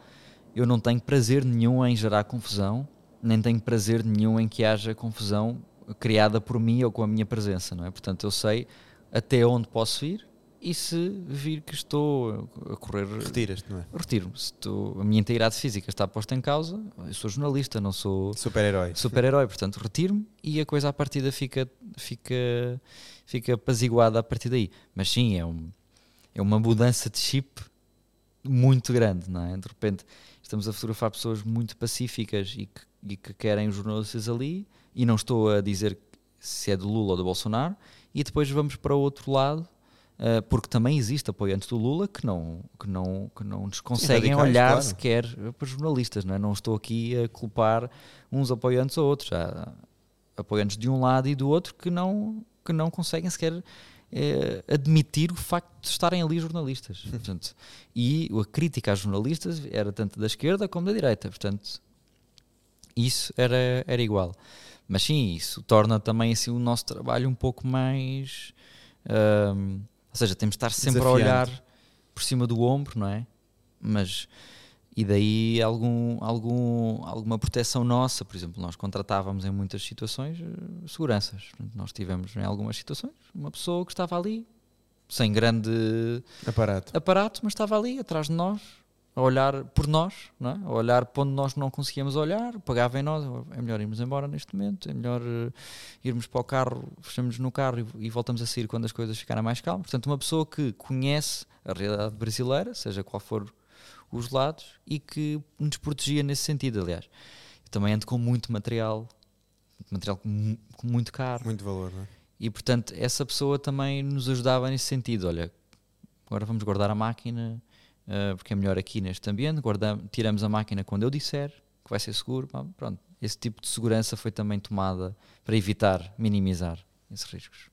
eu não tenho prazer nenhum em gerar confusão, nem tenho prazer nenhum em que haja confusão criada por mim ou com a minha presença, não é? Portanto, eu sei até onde posso ir e se vir que estou a correr. Retiras-te, não é? Retiro-me. Se estou, a minha integridade física está posta em causa, eu sou jornalista, não sou. Super-herói. Super-herói, portanto, retiro-me e a coisa à partida fica, fica, fica apaziguada a partir daí. Mas sim, é, um, é uma mudança de chip muito grande, não é? De repente estamos a fotografar pessoas muito pacíficas e que, e que querem os jornalistas ali e não estou a dizer se é de Lula ou de Bolsonaro, e depois vamos para o outro lado, uh, porque também existe apoiantes do Lula que não, que não, que não nos conseguem olhar claro. sequer para jornalistas, não, é? não estou aqui a culpar uns apoiantes ou outros, há apoiantes de um lado e do outro que não, que não conseguem sequer é, admitir o facto de estarem ali jornalistas. Portanto, e a crítica aos jornalistas era tanto da esquerda como da direita. Portanto, Isso era, era igual. Mas sim, isso torna também assim, o nosso trabalho um pouco mais. Um, ou seja, temos de estar sempre Desafiante. a olhar por cima do ombro, não é? Mas. E daí algum, algum, alguma proteção nossa, por exemplo, nós contratávamos em muitas situações eh, seguranças. Nós tivemos em algumas situações uma pessoa que estava ali, sem grande Aparato. aparato, mas estava ali atrás de nós, a olhar por nós, não é? a olhar para onde nós não conseguíamos olhar, pagava em nós, é melhor irmos embora neste momento, é melhor eh, irmos para o carro, fechamos no carro e, e voltamos a sair quando as coisas ficarem mais calmas. Portanto, uma pessoa que conhece a realidade brasileira, seja qual for os lados, e que nos protegia nesse sentido, aliás. Eu também ando com muito material, material com muito caro. Muito valor, não é? E portanto, essa pessoa também nos ajudava nesse sentido. Olha, agora vamos guardar a máquina, eh, porque é melhor aqui neste ambiente. Guardamos, tiramos a máquina quando eu disser que vai ser seguro. Pronto, esse tipo de segurança foi também tomada para evitar, minimizar esses riscos.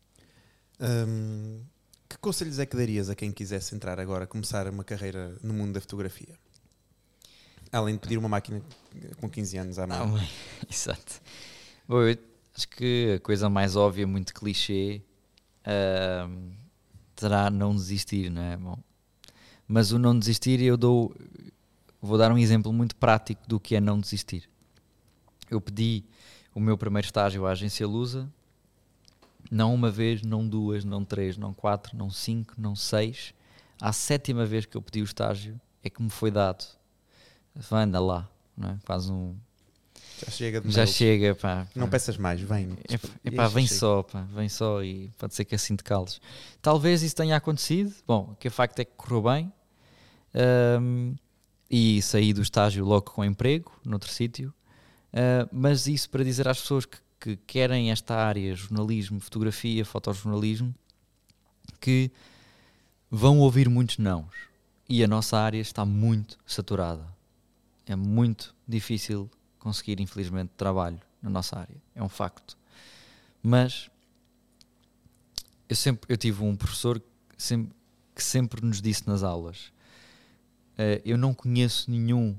Hum, que conselhos é que darias a quem quisesse entrar agora, começar uma carreira no mundo da fotografia? Além de pedir uma máquina com 15 anos à Ah, mão. bem, Exato. Bom, eu acho que a coisa mais óbvia, muito clichê, ahm, terá não desistir, não é? Bom, mas o não desistir, eu dou, vou dar um exemplo muito prático do que é não desistir. Eu pedi o meu primeiro estágio à agência Lusa, não uma vez, não duas, não três, não quatro, não cinco, não seis. À sétima vez que eu pedi o estágio é que me foi dado. Anda lá, não é? Quase um, Já chega de já chega, pá. Não pá. peças mais, vem. E epá, aí vem chega. só, pá, vem só e pode ser que assim te cales. Talvez isso tenha acontecido. Bom, o que é facto é que correu bem. Ahm, e saí do estágio logo com emprego, noutro sítio. Ah, mas isso para dizer às pessoas que, que querem esta área, jornalismo, fotografia, fotojornalismo, que vão ouvir muitos nãos. E a nossa área está muito saturada. É muito difícil conseguir, infelizmente, trabalho na nossa área. É um facto. Mas eu sempre eu tive um professor que sempre, que sempre nos disse nas aulas: eh, Eu não conheço nenhum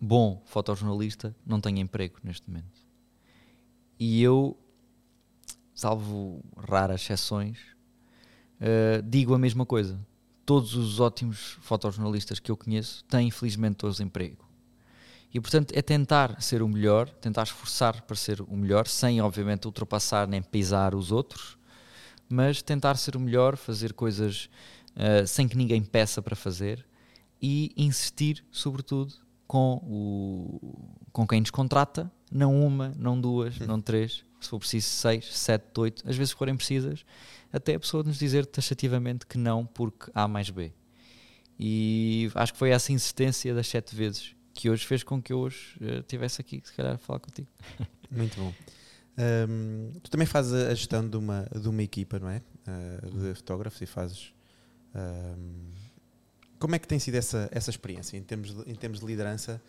bom fotojornalista que não tenha emprego neste momento. E eu, salvo raras exceções, eh, digo a mesma coisa. Todos os ótimos fotojornalistas que eu conheço têm, infelizmente, todos emprego. E portanto é tentar ser o melhor, tentar esforçar para ser o melhor, sem obviamente ultrapassar nem pisar os outros, mas tentar ser o melhor, fazer coisas ah, sem que ninguém peça para fazer e insistir, sobretudo, com, o, com quem nos contrata, não uma, não duas, não três, se for preciso seis, sete, oito, às vezes forem precisas, até a pessoa nos dizer taxativamente que não, porque A mais B. E acho que foi essa insistência das sete vezes que hoje fez com que eu hoje eh, estivesse aqui, se calhar, a falar contigo. Muito bom. Hum, tu também fazes a gestão de uma, de uma equipa, não é? Ah, de fotógrafos e fazes. hum, como é que tem sido essa, essa experiência em termos, de, em termos de liderança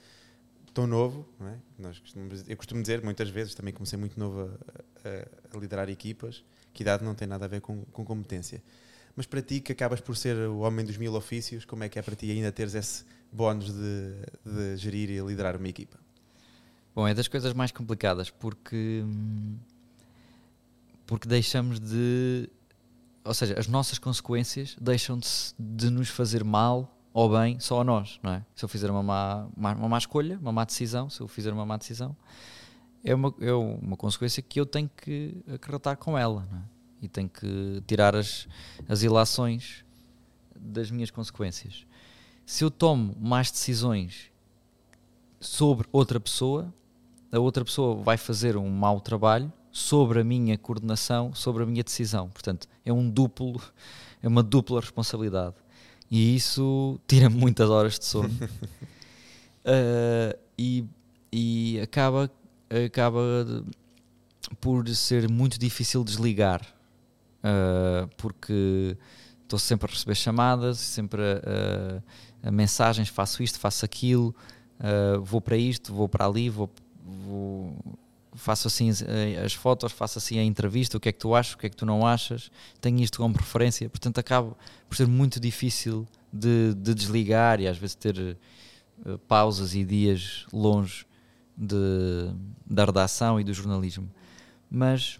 tão novo? É? Nós eu costumo dizer muitas vezes, também comecei muito novo a, a- a liderar equipas, que idade não tem nada a ver com, com competência. Mas para ti, que acabas por ser o homem dos mil ofícios, como é que é para ti ainda teres esse bónus de, de gerir e liderar uma equipa? Bom, é das coisas mais complicadas porque hum, porque deixamos de ou seja, as nossas consequências deixam de, de nos fazer mal ou bem só a nós, não é? Se eu fizer uma má, uma má escolha, uma má decisão, se eu fizer uma má decisão, é uma, é uma consequência que eu tenho que acarretar com ela, não é? E tenho que tirar as, as ilações das minhas consequências. Se eu tomo más decisões sobre outra pessoa, a outra pessoa vai fazer um mau trabalho sobre a minha coordenação, sobre a minha decisão. Portanto, é um duplo, é uma dupla responsabilidade. E isso tira muitas horas de sono. Ah, e, e acaba, acaba de- por ser muito difícil desligar. Ah, porque estou sempre a receber chamadas, sempre a, a- a mensagens, faço isto, faço aquilo, ah, vou para isto, vou para ali, vou, vou- faço assim as, as fotos, faço assim a entrevista, o que é que tu achas, o que é que tu não achas, tenho isto como referência, portanto acaba por ser muito difícil de, de desligar e às vezes ter eh, pausas e dias longe de, da redação e do jornalismo. Mas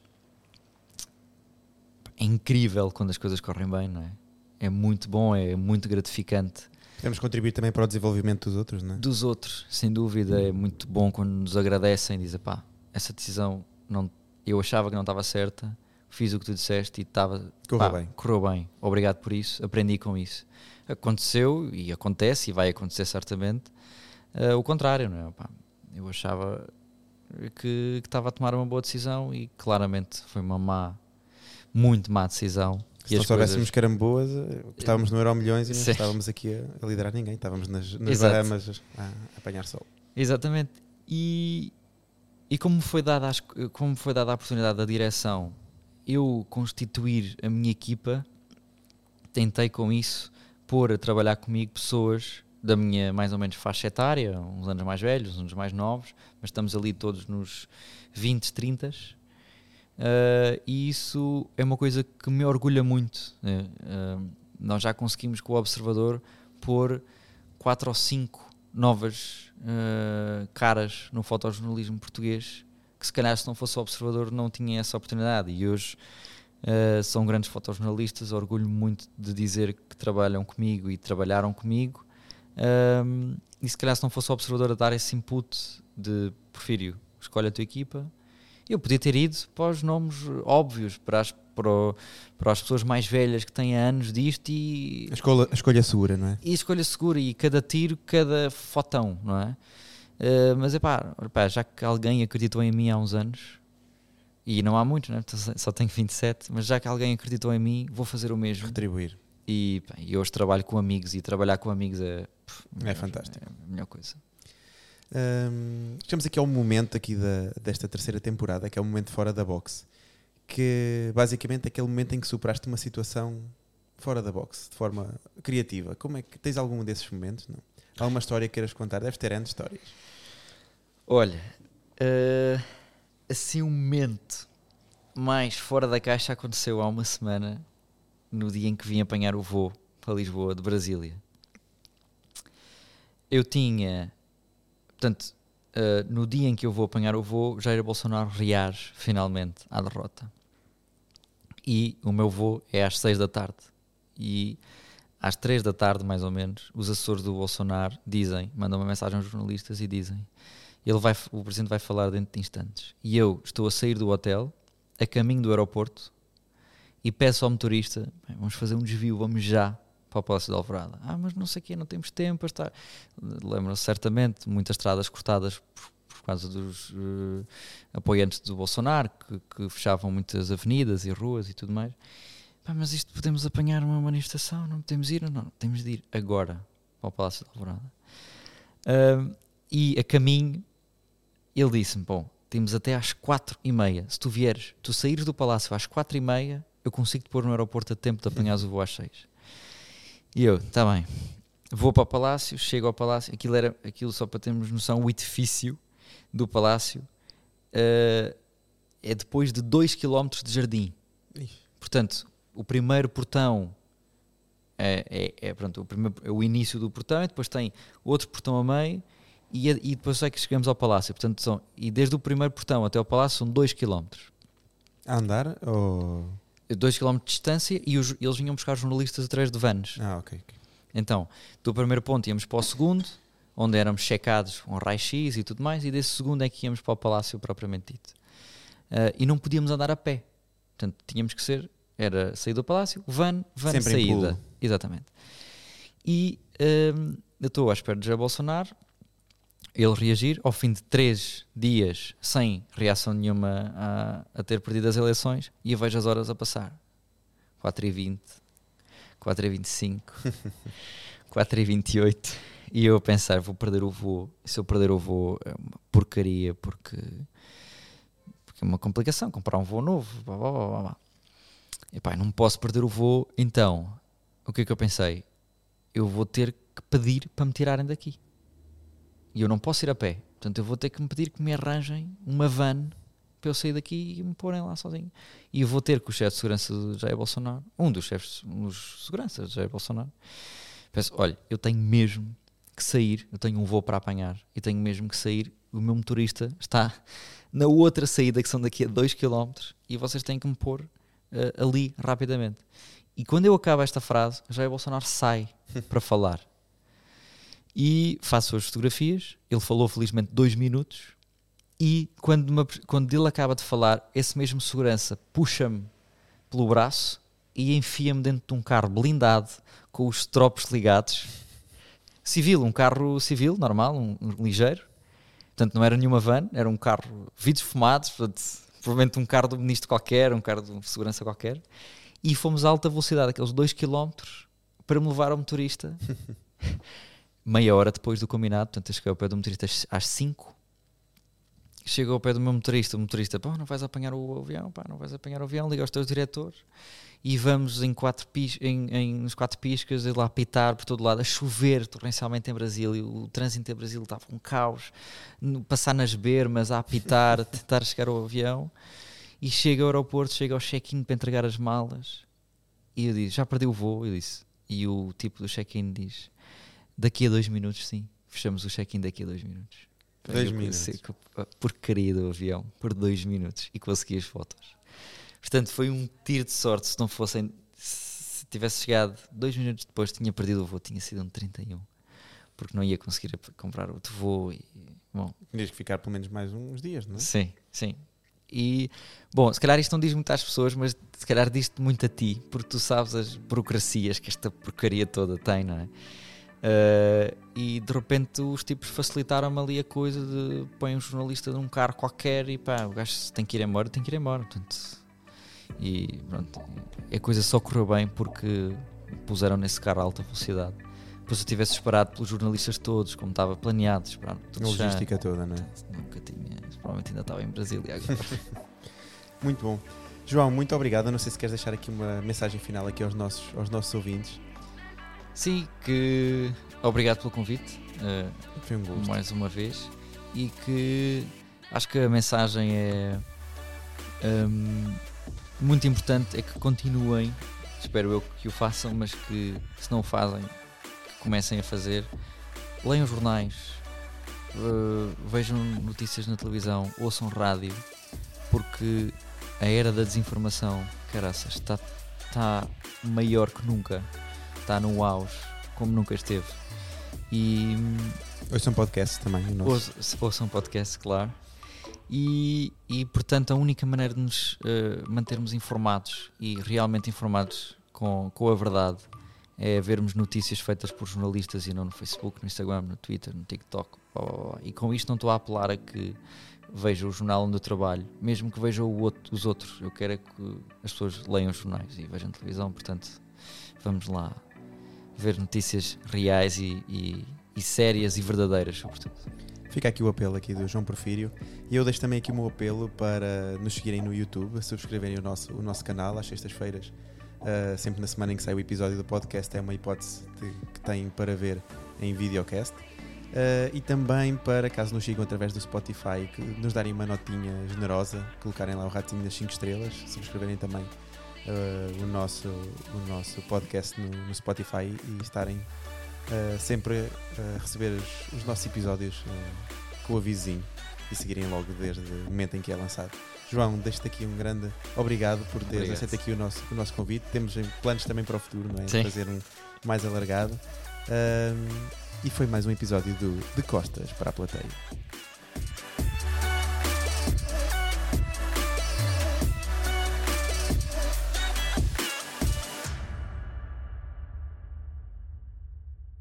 é incrível quando as coisas correm bem, não é? É muito bom, é muito gratificante. Podemos contribuir também para o desenvolvimento dos outros, não é? Dos outros, sem dúvida, é muito bom quando nos agradecem, dizem pá, essa decisão não, eu achava que não estava certa, fiz o que tu disseste e estava correu bem. Correu bem, obrigado por isso, aprendi com isso. Aconteceu e acontece e vai acontecer certamente uh, o contrário, não é? Pá, eu achava que, que estava a tomar uma boa decisão e claramente foi uma má, muito má decisão. Se não soubéssemos coisas... que eram boas, eh, estávamos no Euro Milhões e não Sim. estávamos aqui a, a, liderar ninguém, estávamos nas, nas Bahamas a, a, apanhar sol. Exatamente. E, e como, foi dada as, como foi dada a oportunidade da direção eu constituir a minha equipa, tentei com isso pôr a trabalhar comigo pessoas da minha mais ou menos faixa etária, uns anos mais velhos, uns mais novos, mas estamos ali todos nos 20, 30 Uh, e isso é uma coisa que me orgulha muito. Né? Uh, nós já conseguimos com o Observador pôr quatro ou cinco novas uh, caras no fotojornalismo português que se calhar se não fosse Observador não tinha essa oportunidade. E hoje são grandes fotojornalistas, orgulho muito de dizer que trabalham comigo e trabalharam comigo. E se calhar se não fosse Observador a dar esse input de Porfírio, escolhe a tua equipa eu podia ter ido para os nomes óbvios, para as, para, o, para as pessoas mais velhas que têm anos disto e. A escolha, a escolha segura, não é? E a escolha segura, e cada tiro, cada fotão, não é? Uh, mas é pá, já que alguém acreditou em mim há uns anos, e não há muitos, né? só tenho 27, mas já que alguém acreditou em mim, vou fazer o mesmo. Retribuir. E, pá, e hoje trabalho com amigos e trabalhar com amigos é, pff, é fantástico. É a melhor coisa. Um, chegamos aqui ao momento aqui da, desta terceira temporada, que é o momento fora da box, que basicamente é aquele momento em que superaste uma situação fora da box, de forma criativa. Como é que tens algum desses momentos? Não? Alguma história que queiras contar? Deves ter antes histórias. Olha, uh, assim um momento mais fora da caixa aconteceu há uma semana, no dia em que vim apanhar o voo para Lisboa, de Brasília. Eu tinha Portanto, uh, no dia em que eu vou apanhar o voo, Jair Bolsonaro reage finalmente à derrota. E o meu voo é às 6 da tarde. E às 3 da tarde, mais ou menos, os assessores do Bolsonaro dizem, mandam uma mensagem aos jornalistas e dizem: ele vai, o presidente vai falar dentro de instantes. E eu estou a sair do hotel, a caminho do aeroporto, e peço ao motorista: vamos fazer um desvio, vamos já para o Palácio de Alvorada. Ah, mas não sei o quê, não temos tempo. Está... Lembram-se certamente, muitas estradas cortadas por, por causa dos uh, apoiantes do Bolsonaro, que, que, fechavam muitas avenidas e ruas e tudo mais. Ah, mas isto podemos apanhar uma manifestação, não podemos ir? Não, não temos de ir agora para o Palácio de Alvorada. Uh, e a caminho, ele disse-me, bom, temos até às quatro e meia. Se tu vieres, tu saíres do palácio às quatro e meia, eu consigo te pôr no aeroporto a tempo de apanhar o voo às seis. E eu, está bem, vou para o palácio, chego ao palácio, aquilo era, aquilo só para termos noção, o edifício do palácio uh, é depois de 2 km de jardim. Ixi. Portanto, o primeiro portão é, é, é, pronto, o, primeiro, é o início do portão, e depois tem outro portão a meio, e, e depois é que chegamos ao palácio. Portanto, são, e desde o primeiro portão até ao palácio são 2 km. A andar? Ou 2 km de distância e os, eles vinham buscar jornalistas através de vans. Ah, ok. okay. Então, do primeiro ponto íamos para o segundo, onde éramos checados um raio-x e tudo mais, e desse segundo é que íamos para o palácio propriamente dito. Uh, e não podíamos andar a pé. Portanto, tínhamos que ser, era sair do palácio, van, van, Sempre saída. Exatamente. E uh, eu estou à espera de Jair Bolsonaro, ele reagir ao fim de três dias sem reação nenhuma a, a ter perdido as eleições e eu vejo as horas a passar 4 e 20 4 e 25 4 e 28 e eu a pensar vou perder o voo se eu perder o voo é uma porcaria porque porque é uma complicação comprar um voo novo blá, blá, blá, blá. E pá, não posso perder o voo então o que é que eu pensei eu vou ter que pedir para me tirarem daqui e eu não posso ir a pé. Portanto, eu vou ter que me pedir que me arranjem uma van para eu sair daqui e me porem lá sozinho. E vou ter com o chefe de segurança do Jair Bolsonaro, um dos chefes, um dos seguranças de Jair Bolsonaro, penso, olha, eu tenho mesmo que sair, eu tenho um voo para apanhar e tenho mesmo que sair o meu motorista está na outra saída, que são daqui a 2 km, e vocês têm que me pôr uh, ali rapidamente. E quando eu acabo esta frase, Jair Bolsonaro sai para falar. E faço as fotografias. Ele falou felizmente dois minutos. E quando, me, quando ele acaba de falar, esse mesmo segurança puxa-me pelo braço e enfia-me dentro de um carro blindado com os tropos ligados. Civil, um carro civil, normal, um, um ligeiro. Portanto, não era nenhuma van, era um carro vidros fumados, portanto, provavelmente um carro do ministro qualquer, um carro de segurança qualquer. E fomos a alta velocidade, aqueles 2 km, para me levar ao motorista. Meia hora depois do combinado, portanto, eu cheguei ao pé do motorista às 5 chego ao pé do meu motorista, o motorista, pô, não vais apanhar o avião, pá, não vais apanhar o avião, liga aos teus diretores. E vamos em quatro pis, em, em, nos quatro piscas, lá a pitar por todo lado, a chover torrencialmente em Brasília, o trânsito em Brasília estava um caos, passar nas bermas, a apitar, tentar chegar ao avião, e chega ao aeroporto, chega ao check-in para entregar as malas, e eu disse, já perdi o voo, eu disse, e o tipo do check-in diz, daqui a dois minutos sim, fechamos o check-in daqui a dois minutos. Dois minutos. A porcaria do avião por dois minutos e consegui as fotos. Portanto, foi um tiro de sorte. Se não fossem, se tivesse chegado dois minutos depois, tinha perdido o voo, tinha sido um 31, porque não ia conseguir comprar outro voo. E, bom, Tinhas que ficar pelo menos mais uns dias, não é? Sim, sim. E, bom, se calhar isto não diz muito às pessoas, mas se calhar diz-te muito a ti, porque tu sabes as burocracias que esta porcaria toda tem, não é? Uh, e de repente os tipos facilitaram-me ali a coisa de põe um jornalista num carro qualquer e pá, o gajo tem que ir embora, tem que ir embora. Portanto, e pronto, a coisa só correu bem porque puseram nesse carro a alta velocidade. Depois eu tivesse esperado pelos jornalistas todos, como estava planeado, esperar a logística já, toda, não é? Nunca tinha, provavelmente ainda estava em Brasília agora. muito bom. João, muito obrigado. não sei se queres deixar aqui uma mensagem final aqui aos nossos, aos nossos ouvintes. Sim, que obrigado pelo convite. Uh, Foi um gosto. Mais uma vez. E que acho que a mensagem é um, muito importante é que continuem, espero eu que o façam, mas que se não o fazem, comecem a fazer. Leiam jornais, uh, vejam notícias na televisão, ouçam rádio, porque a era da desinformação, caraças, está, está maior que nunca está no auge, como nunca esteve. E. Ouçam podcast também. Ouçam, ouçam podcast, claro. E, e, portanto, a única maneira de nos uh, mantermos informados e realmente informados com, com a verdade é vermos notícias feitas por jornalistas e não no Facebook, no Instagram, no Twitter, no TikTok. Oh, e com isto não estou a apelar a que veja o jornal onde eu trabalho, mesmo que veja outro, os outros. Eu quero é que as pessoas leiam os jornais e vejam televisão, portanto, vamos lá ver notícias reais e, e, e sérias e verdadeiras, sobretudo. Fica aqui o apelo aqui do João Porfírio e eu deixo também aqui o meu apelo para nos seguirem no YouTube, subscreverem o nosso, o nosso canal às sextas-feiras. Uh, sempre na semana em que sai o episódio do podcast é uma hipótese de, que têm para ver em videocast. Uh, e também para, caso nos sigam através do Spotify, que nos darem uma notinha generosa, colocarem lá o ratinho das 5 estrelas, subscreverem também uh, o, nosso, o nosso podcast no, no Spotify e estarem uh, sempre a receber os, os nossos episódios uh, com o avisinho e seguirem logo desde o momento em que é lançado. João, deixo-te aqui um grande obrigado por teres aceito aqui o nosso, o nosso convite. Temos planos também para o futuro, não é? Sim. Fazer um mais alargado. e foi mais um episódio do De Costas para a Plateia.